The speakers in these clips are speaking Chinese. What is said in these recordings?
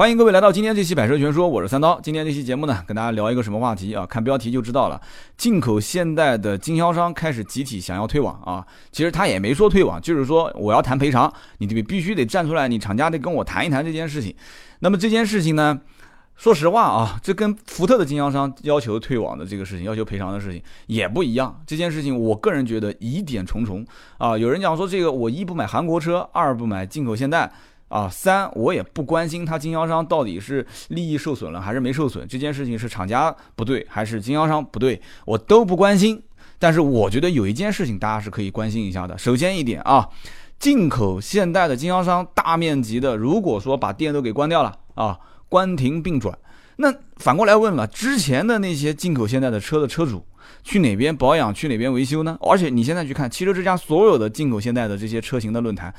欢迎各位来到今天这期《百车全说》，我是三刀。今天这期节目呢，跟大家聊一个什么话题啊？看标题就知道了。进口现代的经销商开始集体想要退网啊！其实他也没说退网，就是说我要谈赔偿，你得必须得站出来，你厂家得跟我谈一谈这件事情。那么这件事情呢，说实话啊，这跟福特的经销商要求退网的这个事情、要求赔偿的事情也不一样。这件事情，我个人觉得疑点重重啊。有人讲说，这个我一不买韩国车，二不买进口现代。啊，三我也不关心他经销商到底是利益受损了还是没受损，这件事情是厂家不对还是经销商不对，我都不关心。但是我觉得有一件事情大家是可以关心一下的。首先一点啊，进口现代的经销商大面积的，如果说把店都给关掉了啊，关停并转，那反过来问了，之前的那些进口现代的车的车主去哪边保养，去哪边维修呢？而且你现在去看汽车之家所有的进口现代的这些车型的论坛。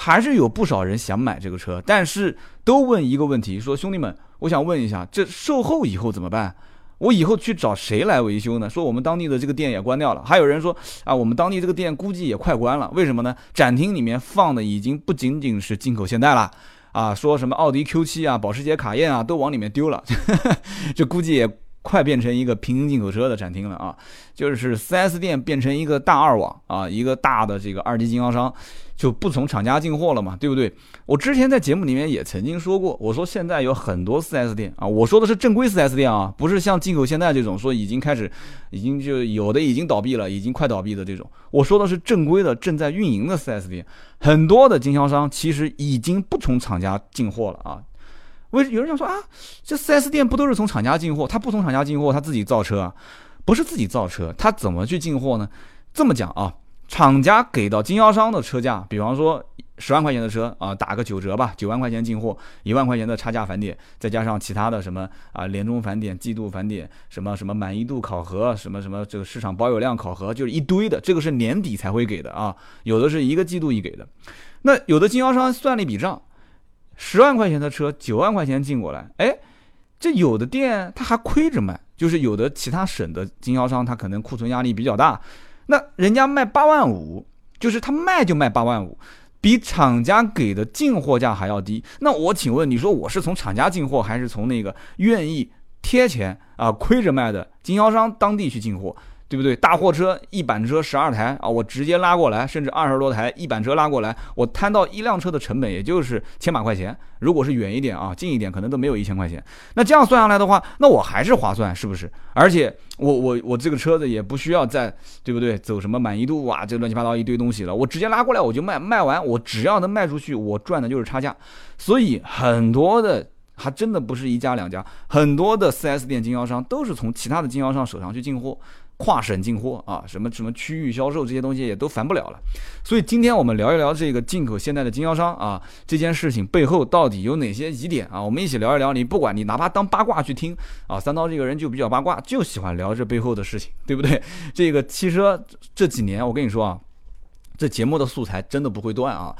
还是有不少人想买这个车，但是都问一个问题：说兄弟们，我想问一下，这售后以后怎么办？我以后去找谁来维修呢？说我们当地的这个店也关掉了，还有人说啊，我们当地这个店估计也快关了。为什么呢？展厅里面放的已经不仅仅是进口现代了啊，说什么奥迪 Q7 啊、保时捷卡宴啊都往里面丢了，这估计也快变成一个平行进口车的展厅了啊，就是 4S 店变成一个大二网啊，一个大的这个二级经销商。就不从厂家进货了嘛，对不对？我之前在节目里面也曾经说过，我说现在有很多 4S 店啊，我说的是正规 4S 店啊，不是像进口现代这种说已经开始，已经就有的已经倒闭了，已经快倒闭的这种。我说的是正规的正在运营的 4S 店，很多的经销商其实已经不从厂家进货了啊。为有人想说啊，这 4S 店不都是从厂家进货？他不从厂家进货，他自己造车啊？不是自己造车，他怎么去进货呢？这么讲啊。厂家给到经销商的车价，比方说十万块钱的车啊，打个九折吧，九万块钱进货，一万块钱的差价返点，再加上其他的什么啊，年终返点、季度返点，什么什么满意度考核，什么什么这个市场保有量考核，就是一堆的，这个是年底才会给的啊，有的是一个季度一给的。那有的经销商算了一笔账，十万块钱的车，九万块钱进过来，哎，这有的店他还亏着卖，就是有的其他省的经销商他可能库存压力比较大。那人家卖八万五，就是他卖就卖八万五，比厂家给的进货价还要低。那我请问，你说我是从厂家进货，还是从那个愿意贴钱啊亏着卖的经销商当地去进货？对不对？大货车一板车十二台啊，我直接拉过来，甚至二十多台一板车拉过来，我摊到一辆车的成本也就是千把块钱。如果是远一点啊，近一点可能都没有一千块钱。那这样算下来的话，那我还是划算，是不是？而且我我我这个车子也不需要再对不对？走什么满意度啊，这乱七八糟一堆东西了，我直接拉过来我就卖，卖完我只要能卖出去，我赚的就是差价。所以很多的还真的不是一家两家，很多的 4S 店经销商都是从其他的经销商手上去进货。跨省进货啊，什么什么区域销售这些东西也都烦不了了，所以今天我们聊一聊这个进口现代的经销商啊，这件事情背后到底有哪些疑点啊？我们一起聊一聊。你不管你哪怕当八卦去听啊，三刀这个人就比较八卦，就喜欢聊这背后的事情，对不对？这个汽车这几年，我跟你说啊，这节目的素材真的不会断啊。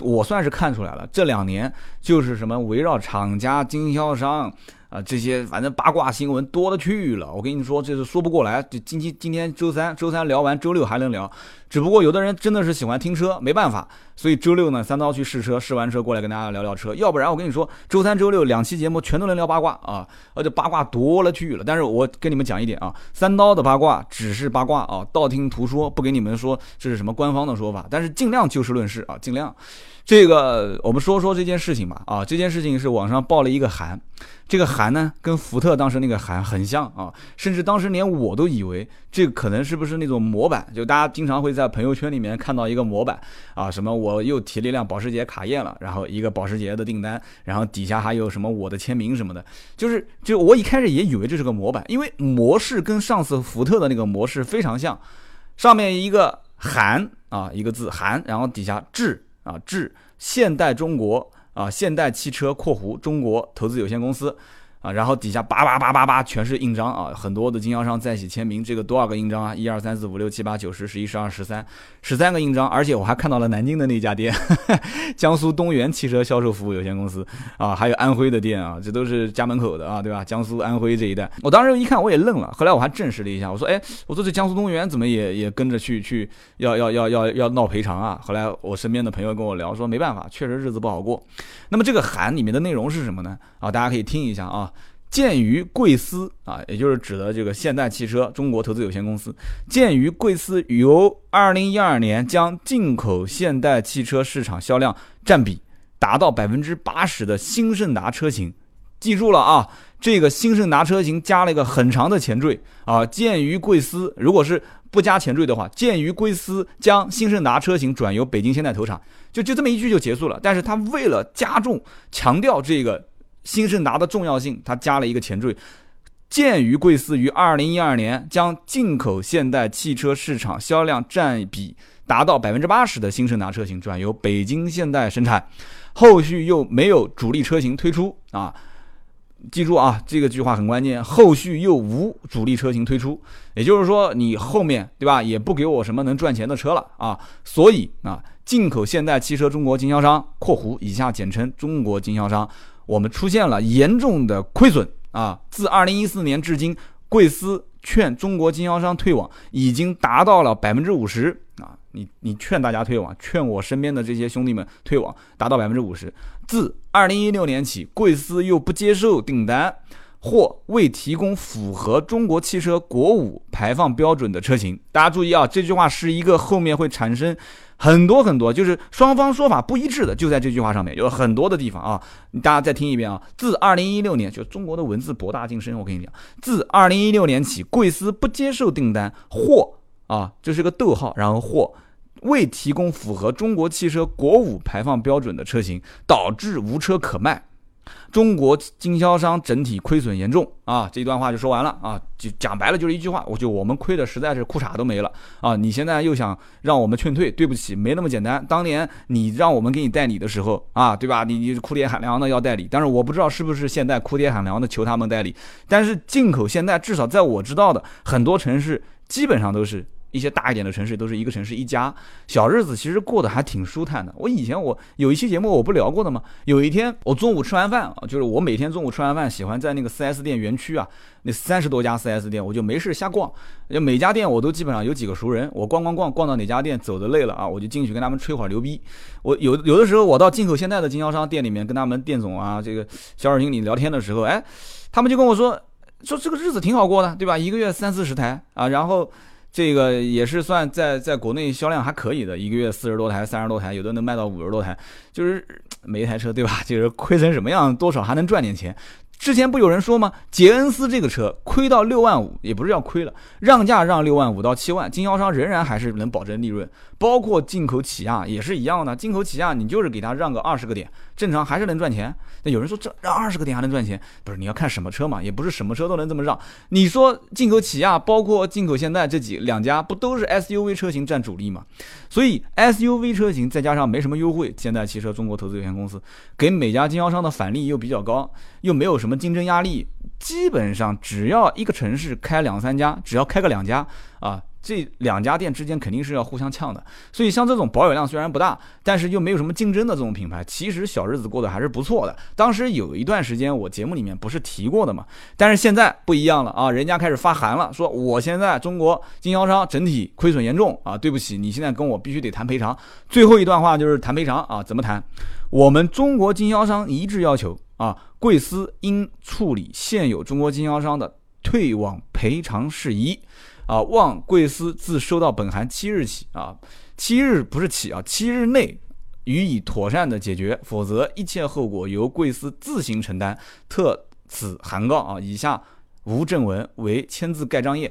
我算是看出来了，这两年就是什么围绕厂家经销商。啊，这些反正八卦新闻多了去了，我跟你说，这是说不过来。就今天今天周三，周三聊完，周六还能聊。只不过有的人真的是喜欢听车，没办法，所以周六呢，三刀去试车，试完车过来跟大家聊聊车。要不然我跟你说，周三、周六两期节目全都能聊八卦啊，而且八卦多了去了。但是我跟你们讲一点啊，三刀的八卦只是八卦啊，道听途说，不给你们说这是什么官方的说法，但是尽量就事论事啊，尽量。这个我们说说这件事情吧。啊，这件事情是网上报了一个函。这个函呢，跟福特当时那个函很像啊，甚至当时连我都以为这可能是不是那种模板，就大家经常会在朋友圈里面看到一个模板。啊，什么我又提了一辆保时捷卡宴了，然后一个保时捷的订单，然后底下还有什么我的签名什么的，就是就我一开始也以为这是个模板，因为模式跟上次福特的那个模式非常像，上面一个函啊一个字函，然后底下致啊致现代中国。啊，现代汽车（括弧中国投资有限公司）啊，然后底下叭叭叭叭叭全是印章啊，很多的经销商在一起签名，这个多少个印章啊？一二三四五六七八九十十一十二十三，十三个印章，而且我还看到了南京的那家店，江苏东源汽车销售服务有限公司啊，还有安徽的店啊，这都是家门口的啊，对吧？江苏、安徽这一带，我当时一看我也愣了，后来我还证实了一下，我说，哎，我说这江苏东源怎么也也跟着去去要要要要要闹赔偿啊？后来我身边的朋友跟我聊说，没办法，确实日子不好过。那么这个函里面的内容是什么呢？啊，大家可以听一下啊。鉴于贵司啊，也就是指的这个现代汽车中国投资有限公司，鉴于贵司由二零一二年将进口现代汽车市场销量占比达到百分之八十的新胜达车型，记住了啊，这个新胜达车型加了一个很长的前缀啊。鉴于贵司，如果是不加前缀的话，鉴于贵司将新胜达车型转由北京现代投产，就就这么一句就结束了。但是他为了加重强调这个。新胜达的重要性，它加了一个前缀。鉴于贵司于二零一二年将进口现代汽车市场销量占比达到百分之八十的新胜达车型转由北京现代生产，后续又没有主力车型推出啊，记住啊，这个句话很关键。后续又无主力车型推出，也就是说你后面对吧，也不给我什么能赚钱的车了啊。所以啊，进口现代汽车中国经销商（括弧以下简称中国经销商）。我们出现了严重的亏损啊！自二零一四年至今，贵司劝中国经销商退网已经达到了百分之五十啊！你你劝大家退网，劝我身边的这些兄弟们退网，达到百分之五十。自二零一六年起，贵司又不接受订单或未提供符合中国汽车国五排放标准的车型。大家注意啊，这句话是一个后面会产生。很多很多，就是双方说法不一致的，就在这句话上面有很多的地方啊。大家再听一遍啊。自二零一六年，就中国的文字博大精深，我跟你讲，自二零一六年起，贵司不接受订单或啊，这是个逗号，然后或未提供符合中国汽车国五排放标准的车型，导致无车可卖。中国经销商整体亏损严重啊！这一段话就说完了啊，就讲白了就是一句话，我就我们亏的实在是裤衩都没了啊！你现在又想让我们劝退，对不起，没那么简单。当年你让我们给你代理的时候啊，对吧？你你哭爹喊娘的要代理，但是我不知道是不是现在哭爹喊娘的求他们代理，但是进口现在至少在我知道的很多城市，基本上都是。一些大一点的城市都是一个城市一家，小日子其实过得还挺舒坦的。我以前我有一期节目我不聊过的吗？有一天我中午吃完饭啊，就是我每天中午吃完饭喜欢在那个 4S 店园区啊，那三十多家 4S 店，我就没事瞎逛，就每家店我都基本上有几个熟人，我逛逛逛逛到哪家店走的累了啊，我就进去跟他们吹会儿牛逼。我有有的时候我到进口现代的经销商店里面跟他们店总啊这个销售经理聊天的时候，哎，他们就跟我说说这个日子挺好过的，对吧？一个月三四十台啊，然后。这个也是算在在国内销量还可以的，一个月四十多台、三十多台，有的能卖到五十多台，就是每一台车，对吧？就是亏成什么样，多少还能赚点钱。之前不有人说吗？杰恩斯这个车亏到六万五，也不是要亏了，让价让六万五到七万，经销商仍然还是能保证利润。包括进口起亚也是一样的，进口起亚你就是给他让个二十个点，正常还是能赚钱。那有人说这让二十个点还能赚钱？不是你要看什么车嘛，也不是什么车都能这么让。你说进口起亚，包括进口现代这几两家，不都是 SUV 车型占主力嘛？所以 SUV 车型再加上没什么优惠，现代汽车中国投资有限公司给每家经销商的返利又比较高，又没有什么竞争压力，基本上只要一个城市开两三家，只要开个两家啊。这两家店之间肯定是要互相呛的，所以像这种保有量虽然不大，但是又没有什么竞争的这种品牌，其实小日子过得还是不错的。当时有一段时间我节目里面不是提过的嘛，但是现在不一样了啊，人家开始发函了，说我现在中国经销商整体亏损严重啊，对不起，你现在跟我必须得谈赔偿。最后一段话就是谈赔偿啊，怎么谈？我们中国经销商一致要求啊，贵司应处理现有中国经销商的退网赔偿事宜。啊，望贵司自收到本函七日起啊，七日不是起啊，七日内予以妥善的解决，否则一切后果由贵司自行承担。特此函告啊，以下无正文，为签字盖章页。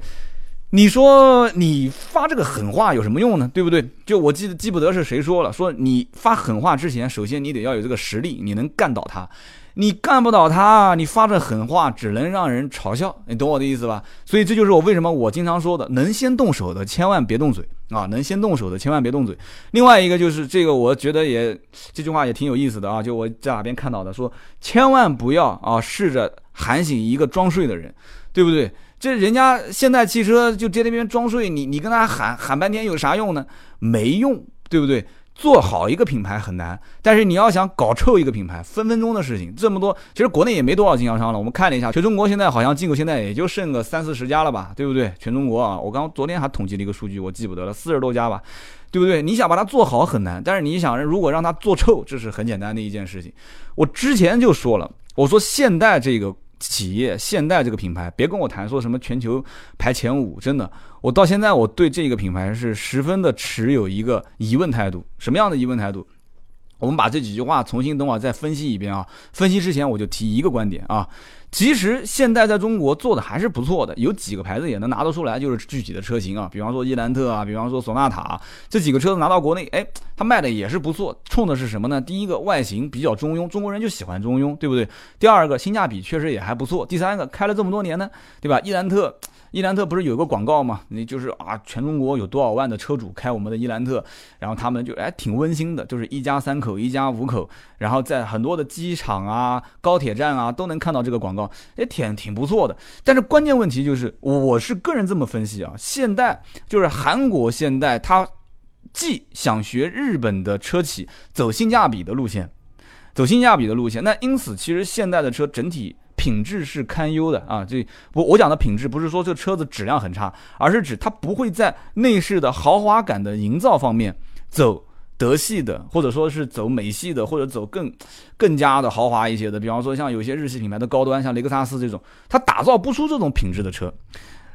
你说你发这个狠话有什么用呢？对不对？就我记得记不得是谁说了，说你发狠话之前，首先你得要有这个实力，你能干倒他。你干不倒他，你发这狠话只能让人嘲笑，你懂我的意思吧？所以这就是我为什么我经常说的，能先动手的千万别动嘴啊！能先动手的千万别动嘴。另外一个就是这个，我觉得也这句话也挺有意思的啊，就我在哪边看到的，说千万不要啊试着喊醒一个装睡的人，对不对？这人家现代汽车就在那边装睡，你你跟他喊喊半天有啥用呢？没用，对不对？做好一个品牌很难，但是你要想搞臭一个品牌，分分钟的事情。这么多，其实国内也没多少经销商了。我们看了一下，全中国现在好像进口现在也就剩个三四十家了吧，对不对？全中国啊，我刚昨天还统计了一个数据，我记不得了，四十多家吧，对不对？你想把它做好很难，但是你想如果让它做臭，这是很简单的一件事情。我之前就说了，我说现代这个。企业现代这个品牌，别跟我谈说什么全球排前五，真的，我到现在我对这个品牌是十分的持有一个疑问态度。什么样的疑问态度？我们把这几句话重新等会儿再分析一遍啊。分析之前我就提一个观点啊。其实现在在中国做的还是不错的，有几个牌子也能拿得出来，就是具体的车型啊，比方说伊兰特啊，比方说索纳塔这几个车子拿到国内，哎，它卖的也是不错。冲的是什么呢？第一个外形比较中庸，中国人就喜欢中庸，对不对？第二个性价比确实也还不错。第三个开了这么多年呢，对吧？伊兰特。伊兰特不是有个广告吗？你就是啊，全中国有多少万的车主开我们的伊兰特，然后他们就哎挺温馨的，就是一家三口、一家五口，然后在很多的机场啊、高铁站啊都能看到这个广告，也挺挺不错的。但是关键问题就是，我是个人这么分析啊，现代就是韩国现代，它既想学日本的车企走性价比的路线，走性价比的路线，那因此其实现代的车整体。品质是堪忧的啊！这我我讲的品质不是说这车子质量很差，而是指它不会在内饰的豪华感的营造方面走德系的，或者说是走美系的，或者走更更加的豪华一些的。比方说像有些日系品牌的高端，像雷克萨斯这种，它打造不出这种品质的车。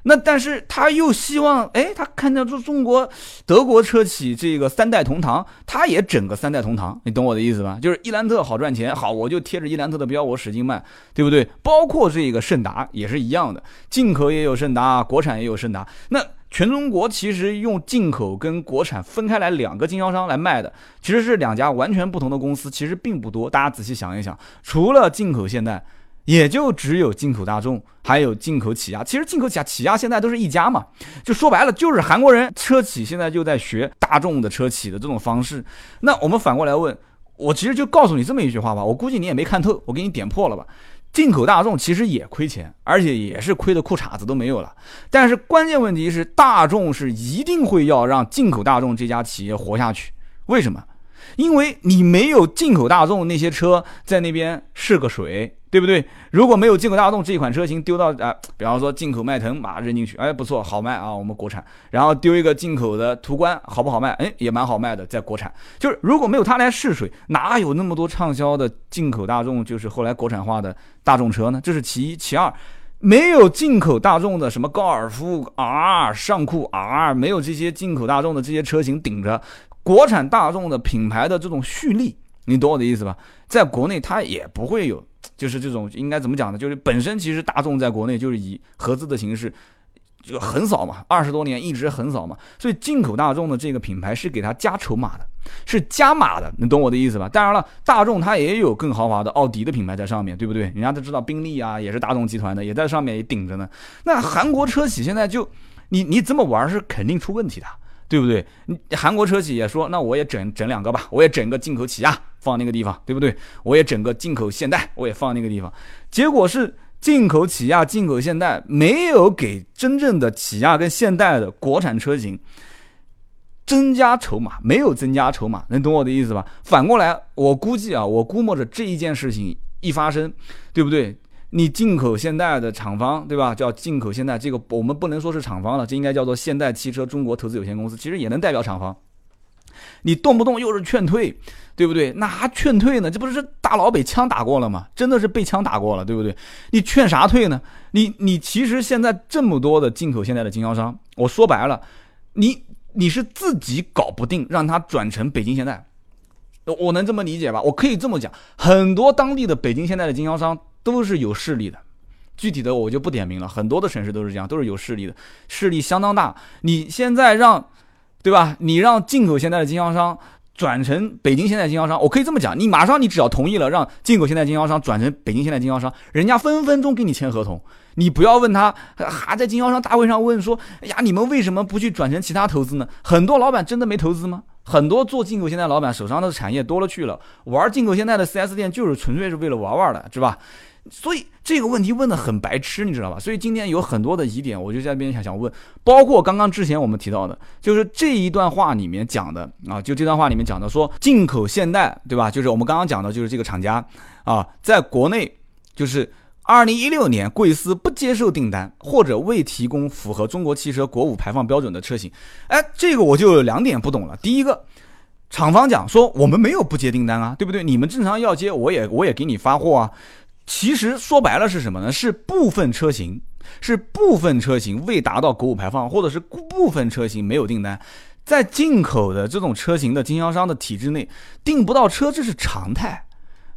那但是他又希望，哎，他看到这中国德国车企这个三代同堂，他也整个三代同堂，你懂我的意思吧？就是伊兰特好赚钱，好我就贴着伊兰特的标，我使劲卖，对不对？包括这个胜达也是一样的，进口也有胜达，国产也有胜达。那全中国其实用进口跟国产分开来两个经销商来卖的，其实是两家完全不同的公司，其实并不多。大家仔细想一想，除了进口现代。也就只有进口大众，还有进口起亚。其实进口起亚、起亚现在都是一家嘛。就说白了，就是韩国人车企现在就在学大众的车企的这种方式。那我们反过来问，我其实就告诉你这么一句话吧。我估计你也没看透，我给你点破了吧。进口大众其实也亏钱，而且也是亏的裤衩子都没有了。但是关键问题是，大众是一定会要让进口大众这家企业活下去。为什么？因为你没有进口大众那些车在那边试个水。对不对？如果没有进口大众这一款车型丢到啊，比方说进口迈腾，马上扔进去，哎，不错，好卖啊，我们国产。然后丢一个进口的途观，好不好卖？哎，也蛮好卖的，在国产。就是如果没有它来试水，哪有那么多畅销的进口大众？就是后来国产化的大众车呢？这是其一，其二，没有进口大众的什么高尔夫 R、尚酷 R，没有这些进口大众的这些车型顶着，国产大众的品牌的这种蓄力，你懂我的意思吧？在国内它也不会有。就是这种应该怎么讲呢？就是本身其实大众在国内就是以合资的形式，就横扫嘛，二十多年一直横扫嘛。所以进口大众的这个品牌是给它加筹码的，是加码的，你懂我的意思吧？当然了，大众它也有更豪华的奥迪的品牌在上面对不对？人家都知道宾利啊，也是大众集团的，也在上面也顶着呢。那韩国车企现在就你你这么玩是肯定出问题的。对不对？你韩国车企也说，那我也整整两个吧，我也整个进口起亚放那个地方，对不对？我也整个进口现代，我也放那个地方。结果是进口起亚、进口现代没有给真正的起亚跟现代的国产车型增加筹码，没有增加筹码，能懂我的意思吧？反过来，我估计啊，我估摸着这一件事情一发生，对不对？你进口现代的厂方，对吧？叫进口现代，这个我们不能说是厂方了，这应该叫做现代汽车中国投资有限公司，其实也能代表厂方。你动不动又是劝退，对不对？那还劝退呢？这不是大佬被枪打过了吗？真的是被枪打过了，对不对？你劝啥退呢？你你其实现在这么多的进口现代的经销商，我说白了，你你是自己搞不定，让他转成北京现代，我能这么理解吧？我可以这么讲，很多当地的北京现代的经销商。都是有势力的，具体的我就不点名了。很多的城市都是这样，都是有势力的，势力相当大。你现在让，对吧？你让进口现代的经销商转成北京现代经销商，我可以这么讲，你马上你只要同意了，让进口现代经销商转成北京现代经销商，人家分分钟给你签合同。你不要问他，还在经销商大会上问说：“哎呀，你们为什么不去转成其他投资呢？”很多老板真的没投资吗？很多做进口现代老板手上的产业多了去了，玩进口现代的 4S 店就是纯粹是为了玩玩的，是吧？所以这个问题问的很白痴，你知道吧？所以今天有很多的疑点，我就在这边想想问，包括刚刚之前我们提到的，就是这一段话里面讲的啊，就这段话里面讲的说进口现代，对吧？就是我们刚刚讲的，就是这个厂家啊，在国内就是二零一六年贵司不接受订单或者未提供符合中国汽车国五排放标准的车型，哎，这个我就有两点不懂了。第一个。厂方讲说我们没有不接订单啊，对不对？你们正常要接，我也我也给你发货啊。其实说白了是什么呢？是部分车型，是部分车型未达到国五排放，或者是部分车型没有订单，在进口的这种车型的经销商的体制内订不到车，这是常态，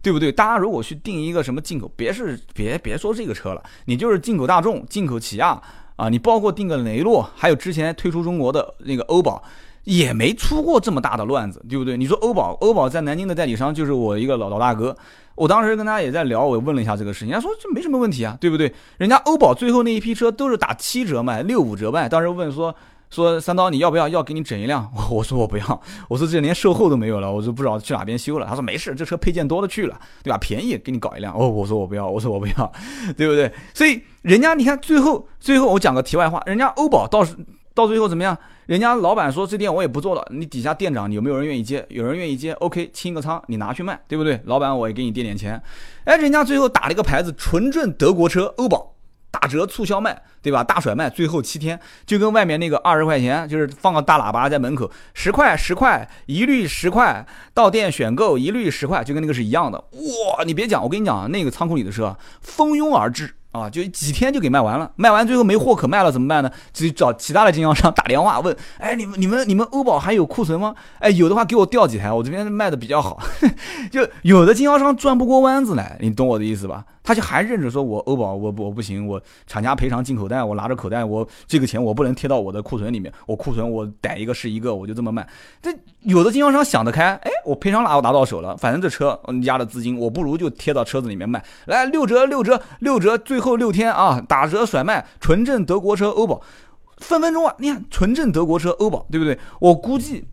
对不对？大家如果去订一个什么进口，别是别别说这个车了，你就是进口大众、进口起亚啊，你包括订个雷诺，还有之前推出中国的那个欧宝。也没出过这么大的乱子，对不对？你说欧宝，欧宝在南京的代理商就是我一个老老大哥，我当时跟他也在聊，我问了一下这个事情，他说这没什么问题啊，对不对？人家欧宝最后那一批车都是打七折卖，六五折卖。当时问说说三刀你要不要？要给你整一辆？我说我不要，我说这连售后都没有了，我都不知道去哪边修了。他说没事，这车配件多了去了，对吧？便宜给你搞一辆。哦，我说我不要，我说我不要，对不对？所以人家你看最后最后我讲个题外话，人家欧宝倒是。到最后怎么样？人家老板说这店我也不做了，你底下店长有没有人愿意接？有人愿意接，OK，清个仓，你拿去卖，对不对？老板我也给你垫点钱。哎，人家最后打了一个牌子，纯正德国车，欧宝打折促销卖，对吧？大甩卖，最后七天就跟外面那个二十块钱，就是放个大喇叭在门口，十块十块，一律十块，到店选购一律十块，就跟那个是一样的。哇，你别讲，我跟你讲，那个仓库里的车蜂拥而至。啊，就几天就给卖完了，卖完最后没货可卖了怎么办呢？就找其他的经销商打电话问，哎，你们你们你们欧宝还有库存吗？哎，有的话给我调几台，我这边卖的比较好。就有的经销商转不过弯子来，你懂我的意思吧？他就还认着说，我欧宝我我不行，我厂家赔偿进口袋，我拿着口袋，我这个钱我不能贴到我的库存里面，我库存我逮一个是一个，我就这么卖。这有的经销商想得开，哎，我赔偿拿我拿到手了，反正这车压的资金，我不如就贴到车子里面卖，来六折六折六折，最后六天啊打折甩卖，纯正德国车欧宝，分分钟啊，你看纯正德国车欧宝，对不对？我估计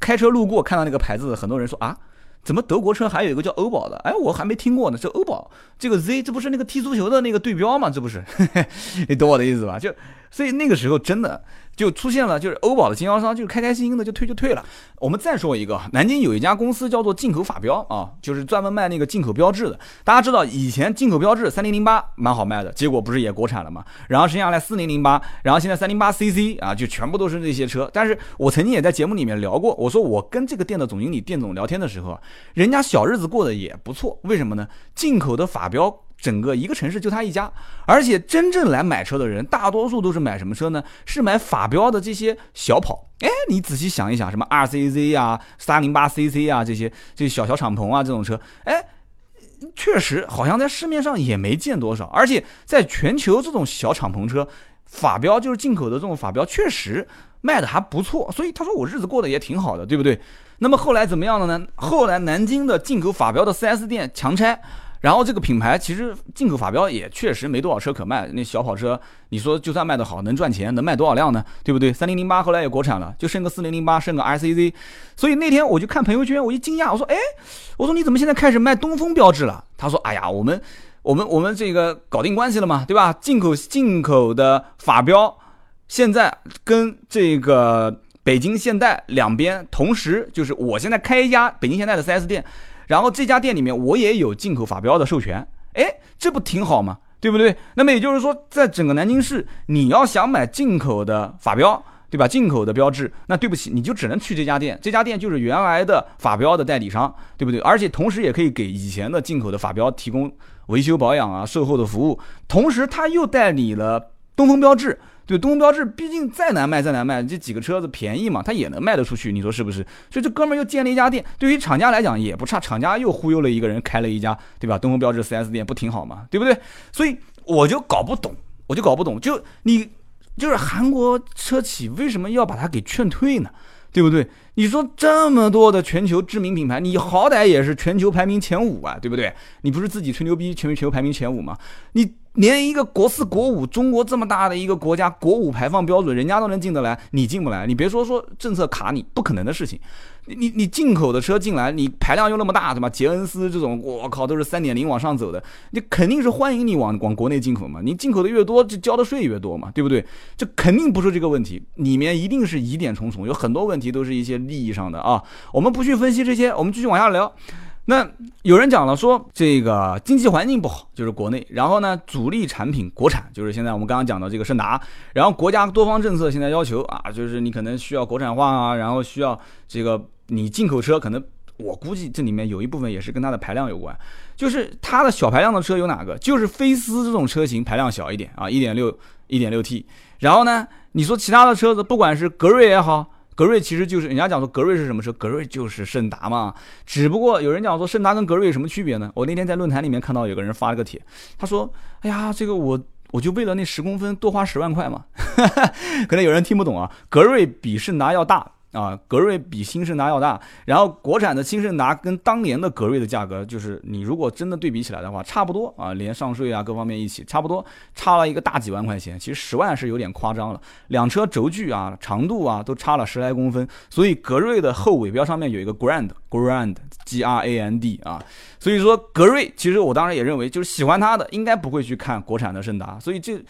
开车路过看到那个牌子，很多人说啊。怎么德国车还有一个叫欧宝的？哎，我还没听过呢。这欧宝这个 Z，这不是那个踢足球的那个对标吗？这不是，你懂我的意思吧？就所以那个时候真的。就出现了，就是欧宝的经销商，就是开开心心的就退就退了。我们再说一个，南京有一家公司叫做进口法标啊，就是专门卖那个进口标志的。大家知道以前进口标志三零零八蛮好卖的，结果不是也国产了吗？然后剩下来四零零八，然后现在三零八 CC 啊，就全部都是那些车。但是我曾经也在节目里面聊过，我说我跟这个店的总经理店总聊天的时候，人家小日子过得也不错。为什么呢？进口的法标。整个一个城市就他一家，而且真正来买车的人，大多数都是买什么车呢？是买法标的这些小跑。哎，你仔细想一想，什么 RCZ 啊、三零八 CC 啊这些，这小小敞篷啊这种车，哎，确实好像在市面上也没见多少。而且在全球这种小敞篷车，法标就是进口的这种法标，确实卖的还不错。所以他说我日子过得也挺好的，对不对？那么后来怎么样了呢？后来南京的进口法标的 4S 店强拆。然后这个品牌其实进口法标也确实没多少车可卖，那小跑车你说就算卖得好，能赚钱，能卖多少辆呢？对不对？三零零八后来也国产了，就剩个四零零八，剩个 RCZ。所以那天我就看朋友圈，我一惊讶，我说：“哎，我说你怎么现在开始卖东风标致了？”他说：“哎呀，我们我们我们这个搞定关系了嘛，对吧？进口进口的法标现在跟这个北京现代两边同时，就是我现在开一家北京现代的 4S 店。”然后这家店里面我也有进口法标的授权，哎，这不挺好吗？对不对？那么也就是说，在整个南京市，你要想买进口的法标，对吧？进口的标志，那对不起，你就只能去这家店。这家店就是原来的法标的代理商，对不对？而且同时也可以给以前的进口的法标提供维修保养啊、售后的服务。同时，他又代理了东风标致。对东风标致，毕竟再难卖再难卖，这几个车子便宜嘛，它也能卖得出去，你说是不是？所以这哥们儿又建了一家店，对于厂家来讲也不差，厂家又忽悠了一个人开了一家，对吧？东风标致 4S 店不挺好嘛？对不对？所以我就搞不懂，我就搞不懂，就你就是韩国车企为什么要把它给劝退呢？对不对？你说这么多的全球知名品牌，你好歹也是全球排名前五啊，对不对？你不是自己吹牛逼，全全球排名前五吗？你连一个国四、国五，中国这么大的一个国家，国五排放标准，人家都能进得来，你进不来？你别说说政策卡你，不可能的事情。你你你进口的车进来，你排量又那么大，对吧？捷恩斯这种，我靠，都是三点零往上走的，你肯定是欢迎你往往国内进口嘛。你进口的越多，就交的税越多嘛，对不对？这肯定不是这个问题，里面一定是疑点重重，有很多问题都是一些利益上的啊。我们不去分析这些，我们继续往下聊。那有人讲了说，这个经济环境不好，就是国内。然后呢，主力产品国产，就是现在我们刚刚讲的这个胜达。然后国家多方政策现在要求啊，就是你可能需要国产化啊，然后需要这个。你进口车可能，我估计这里面有一部分也是跟它的排量有关，就是它的小排量的车有哪个？就是菲斯这种车型排量小一点啊，一点六一点六 T。然后呢，你说其他的车子，不管是格瑞也好，格瑞其实就是人家讲说格瑞是什么车？格瑞就是胜达嘛。只不过有人讲说胜达跟格瑞有什么区别呢？我那天在论坛里面看到有个人发了个帖，他说：“哎呀，这个我我就为了那十公分多花十万块嘛。”可能有人听不懂啊，格瑞比胜达要大。啊，格瑞比新胜达要大，然后国产的新胜达跟当年的格瑞的价格，就是你如果真的对比起来的话，差不多啊，连上税啊各方面一起，差不多差了一个大几万块钱。其实十万是有点夸张了，两车轴距啊、长度啊都差了十来公分，所以格瑞的后尾标上面有一个 Grand，Grand，G R A N D 啊，所以说格瑞其实我当时也认为，就是喜欢它的应该不会去看国产的胜达，所以这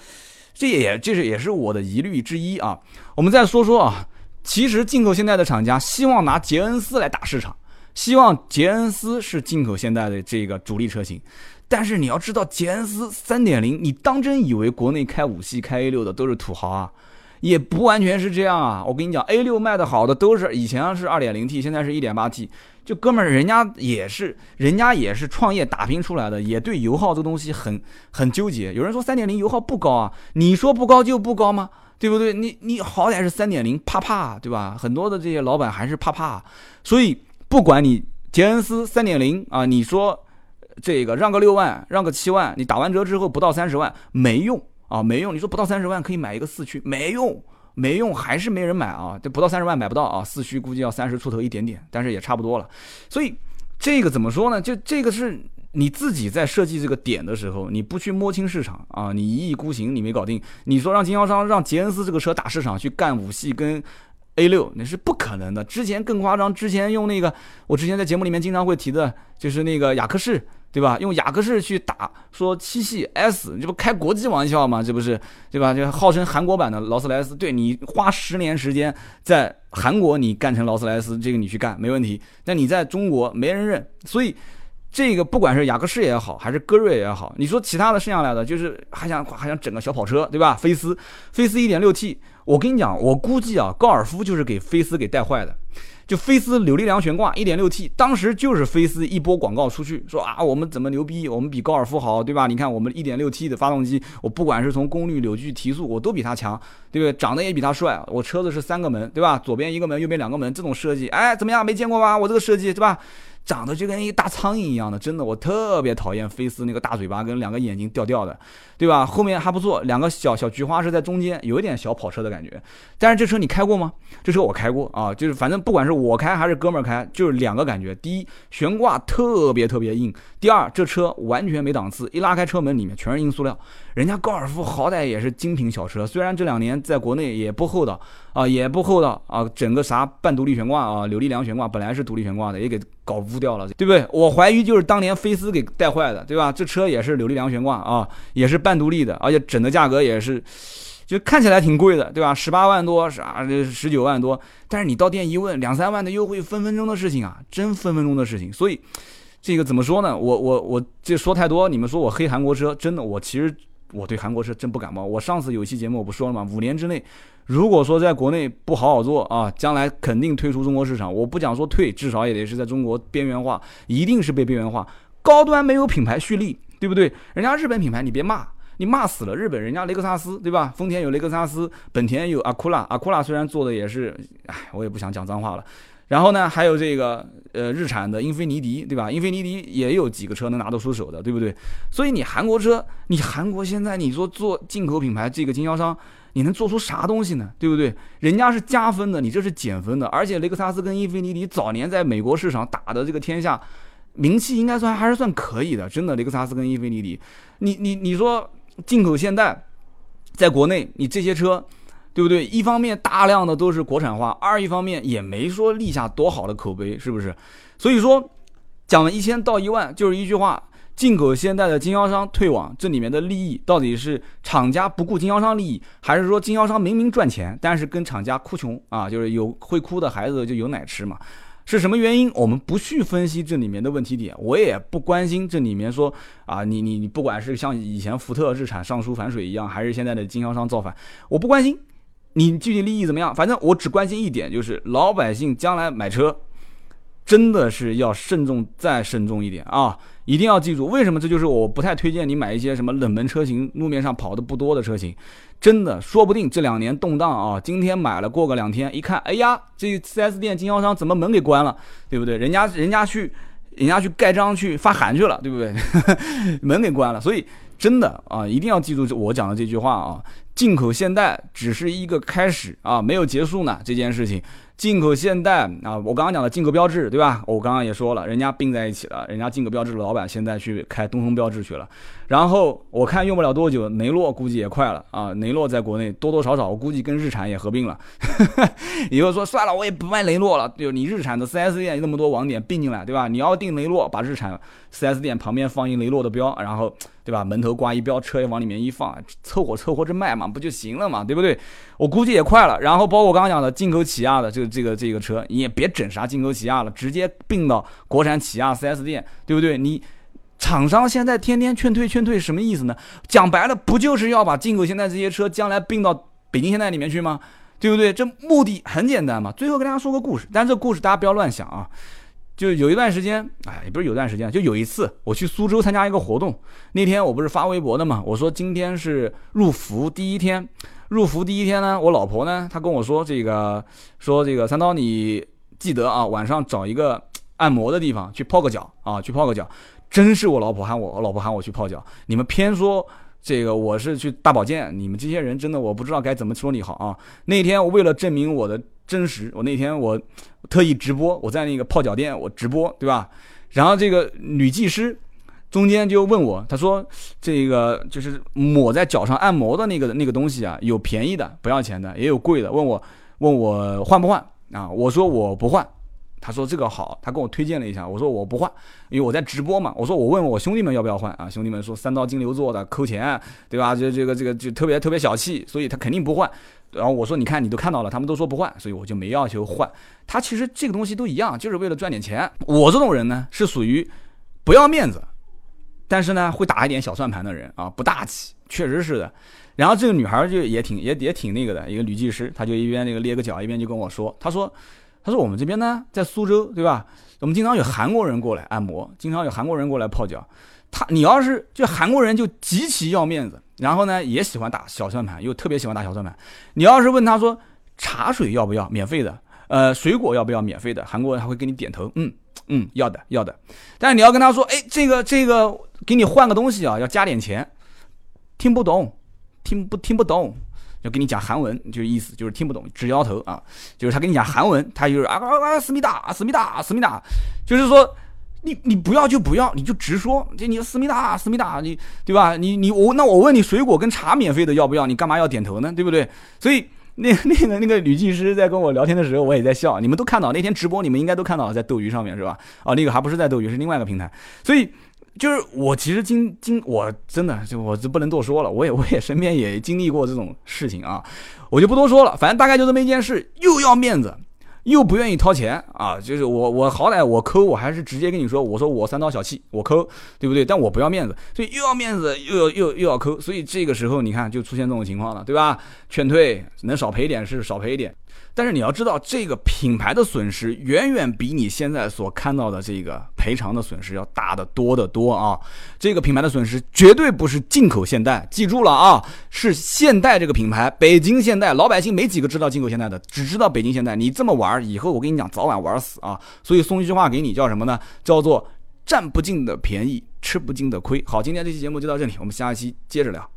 这也这是也是我的疑虑之一啊。我们再说说啊。其实进口现代的厂家希望拿捷恩斯来打市场，希望捷恩斯是进口现代的这个主力车型。但是你要知道，捷恩斯三点零，你当真以为国内开五系、开 A 六的都是土豪啊？也不完全是这样啊！我跟你讲，A 六卖的好的都是以前是二点零 T，现在是一点八 T。就哥们儿，人家也是，人家也是创业打拼出来的，也对油耗这东西很很纠结。有人说三点零油耗不高啊，你说不高就不高吗？对不对？你你好歹是三点零，怕怕，对吧？很多的这些老板还是怕怕，所以不管你杰恩斯三点零啊，你说这个让个六万，让个七万，你打完折之后不到三十万没用啊，没用。你说不到三十万可以买一个四驱，没用，没用，还是没人买啊。这不到三十万买不到啊，四驱估计要三十出头一点点，但是也差不多了。所以这个怎么说呢？就这个是。你自己在设计这个点的时候，你不去摸清市场啊，你一意孤行，你没搞定。你说让经销商让捷恩斯这个车打市场去干五系跟 A 六，那是不可能的。之前更夸张，之前用那个我之前在节目里面经常会提的，就是那个雅克士，对吧？用雅克士去打说七系 S，这不开国际玩笑吗？这不是对吧？就号称韩国版的劳斯莱斯，对你花十年时间在韩国你干成劳斯莱斯，这个你去干没问题。但你在中国没人认，所以。这个不管是雅克士也好，还是戈瑞也好，你说其他的剩下来的，就是还想还想整个小跑车，对吧？菲斯，菲斯 1.6T，我跟你讲，我估计啊，高尔夫就是给菲斯给带坏的。就菲斯扭力梁悬挂 1.6T，当时就是菲斯一波广告出去，说啊，我们怎么牛逼，我们比高尔夫好，对吧？你看我们 1.6T 的发动机，我不管是从功率、扭矩、提速，我都比他强，对不对？长得也比他帅，我车子是三个门，对吧？左边一个门，右边两个门，这种设计，哎，怎么样？没见过吧？我这个设计，对吧？长得就跟一大苍蝇一样的，真的，我特别讨厌菲斯那个大嘴巴跟两个眼睛掉掉的，对吧？后面还不错，两个小小菊花是在中间，有一点小跑车的感觉。但是这车你开过吗？这车我开过啊，就是反正不管是我开还是哥们儿开，就是两个感觉。第一，悬挂特别特别硬；第二，这车完全没档次，一拉开车门里面全是硬塑料。人家高尔夫好歹也是精品小车，虽然这两年在国内也不厚道啊，也不厚道啊，整个啥半独立悬挂啊，扭力梁悬挂本来是独立悬挂的，也给搞污掉了，对不对？我怀疑就是当年菲斯给带坏的，对吧？这车也是扭力梁悬挂啊，也是半独立的，而且整的价格也是，就看起来挺贵的，对吧？十八万多，啥十九万多，但是你到店一问，两三万的优惠，分分钟的事情啊，真分分钟的事情。所以这个怎么说呢？我我我这说太多，你们说我黑韩国车，真的，我其实。我对韩国车真不感冒。我上次有一期节目我不说了吗？五年之内，如果说在国内不好好做啊，将来肯定退出中国市场。我不讲说退，至少也得是在中国边缘化，一定是被边缘化。高端没有品牌蓄力，对不对？人家日本品牌你别骂，你骂死了日本，人家雷克萨斯对吧？丰田有雷克萨斯，本田有阿库拉，阿库拉虽然做的也是，哎，我也不想讲脏话了。然后呢，还有这个呃日产的英菲尼迪，对吧？英菲尼迪也有几个车能拿得出手的，对不对？所以你韩国车，你韩国现在你说做进口品牌这个经销商，你能做出啥东西呢？对不对？人家是加分的，你这是减分的。而且雷克萨斯跟英菲尼迪早年在美国市场打的这个天下，名气应该算还是算可以的，真的。雷克萨斯跟英菲尼迪，你你你说进口现代，在国内你这些车。对不对？一方面大量的都是国产化，二一方面也没说立下多好的口碑，是不是？所以说，讲了一千到一万，就是一句话：进口现代的经销商退网，这里面的利益到底是厂家不顾经销商利益，还是说经销商明明赚钱，但是跟厂家哭穷啊？就是有会哭的孩子就有奶吃嘛？是什么原因？我们不去分析这里面的问题点，我也不关心这里面说啊，你你你不管是像以前福特、日产上书反水一样，还是现在的经销商造反，我不关心。你具体利益怎么样？反正我只关心一点，就是老百姓将来买车，真的是要慎重再慎重一点啊！一定要记住，为什么？这就是我不太推荐你买一些什么冷门车型，路面上跑的不多的车型。真的，说不定这两年动荡啊，今天买了，过个两天一看，哎呀，这 4S 店经销商怎么门给关了？对不对？人家人家去，人家去盖章去发函去了，对不对？门给关了，所以。真的啊，一定要记住我讲的这句话啊！进口现代只是一个开始啊，没有结束呢。这件事情。进口现代啊，我刚刚讲的进口标志，对吧？我刚刚也说了，人家并在一起了，人家进口标志的老板现在去开东风标志去了。然后我看用不了多久，雷诺估计也快了啊。雷诺在国内多多少少，我估计跟日产也合并了。以后说算了，我也不卖雷诺了。就你日产的 4S 店那么多网点并进来，对吧？你要订雷诺，把日产 4S 店旁边放一雷诺的标，然后对吧？门头挂一标，车也往里面一放，凑合凑合着卖嘛，不就行了嘛？对不对？我估计也快了。然后包括我刚刚讲的进口起亚的这个。这个这个车你也别整啥进口起亚了，直接并到国产起亚 4S 店，对不对？你厂商现在天天劝退劝退，什么意思呢？讲白了，不就是要把进口现在这些车将来并到北京现代里面去吗？对不对？这目的很简单嘛。最后跟大家说个故事，但这故事大家不要乱想啊。就有一段时间，哎，也不是有段时间，就有一次我去苏州参加一个活动，那天我不是发微博的嘛，我说今天是入伏第一天。入伏第一天呢，我老婆呢，她跟我说这个，说这个三刀，你记得啊，晚上找一个按摩的地方去泡个脚啊，去泡个脚。真是我老婆喊我，我老婆喊我去泡脚。你们偏说这个我是去大保健，你们这些人真的我不知道该怎么说你好啊。那天我为了证明我的真实，我那天我特意直播，我在那个泡脚店我直播，对吧？然后这个女技师。中间就问我，她说这个就是抹在脚上按摩的那个那个东西啊，有便宜的不要钱的，也有贵的。问我问我换不换啊？我说我不换。他说这个好，他跟我推荐了一下。我说我不换，因为我在直播嘛。我说我问我兄弟们要不要换啊？兄弟们说三刀金牛座的抠钱，对吧？这这个这个就特别特别小气，所以他肯定不换。然后我说你看你都看到了，他们都说不换，所以我就没要求换。他其实这个东西都一样，就是为了赚点钱。我这种人呢，是属于不要面子。但是呢，会打一点小算盘的人啊，不大气，确实是的。然后这个女孩就也挺也也挺那个的，一个女技师，她就一边那个捏个脚，一边就跟我说，她说，他说我们这边呢，在苏州，对吧？我们经常有韩国人过来按摩，经常有韩国人过来泡脚。他，你要是就韩国人就极其要面子，然后呢也喜欢打小算盘，又特别喜欢打小算盘。你要是问他说茶水要不要免费的，呃，水果要不要免费的，韩国人还会给你点头，嗯。嗯，要的要的，但是你要跟他说，哎，这个这个，给你换个东西啊，要加点钱，听不懂，听不听不懂，就跟你讲韩文，就是意思就是听不懂，直摇头啊，就是他跟你讲韩文，他就是啊啊啊，思密达，思密达，思密达，就是说，你你不要就不要，你就直说，就你思密达，思密达，你对吧？你你我那我问你，水果跟茶免费的要不要？你干嘛要点头呢？对不对？所以。那那个那个女技师在跟我聊天的时候，我也在笑。你们都看到那天直播，你们应该都看到，在斗鱼上面是吧？啊，那个还不是在斗鱼，是另外一个平台。所以就是我其实经经我真的就我就不能多说了。我也我也身边也经历过这种事情啊，我就不多说了。反正大概就这么一件事，又要面子。又不愿意掏钱啊，就是我我好歹我抠，我还是直接跟你说，我说我三刀小气，我抠，对不对？但我不要面子，所以又要面子，又要又又要抠，所以这个时候你看就出现这种情况了，对吧？劝退能少赔一点是少赔一点，但是你要知道，这个品牌的损失远远比你现在所看到的这个赔偿的损失要大得多得多啊！这个品牌的损失绝对不是进口现代，记住了啊，是现代这个品牌，北京现代，老百姓没几个知道进口现代的，只知道北京现代。你这么玩，以后我跟你讲，早晚玩死啊！所以送一句话给你，叫什么呢？叫做占不尽的便宜，吃不尽的亏。好，今天这期节目就到这里，我们下一期接着聊。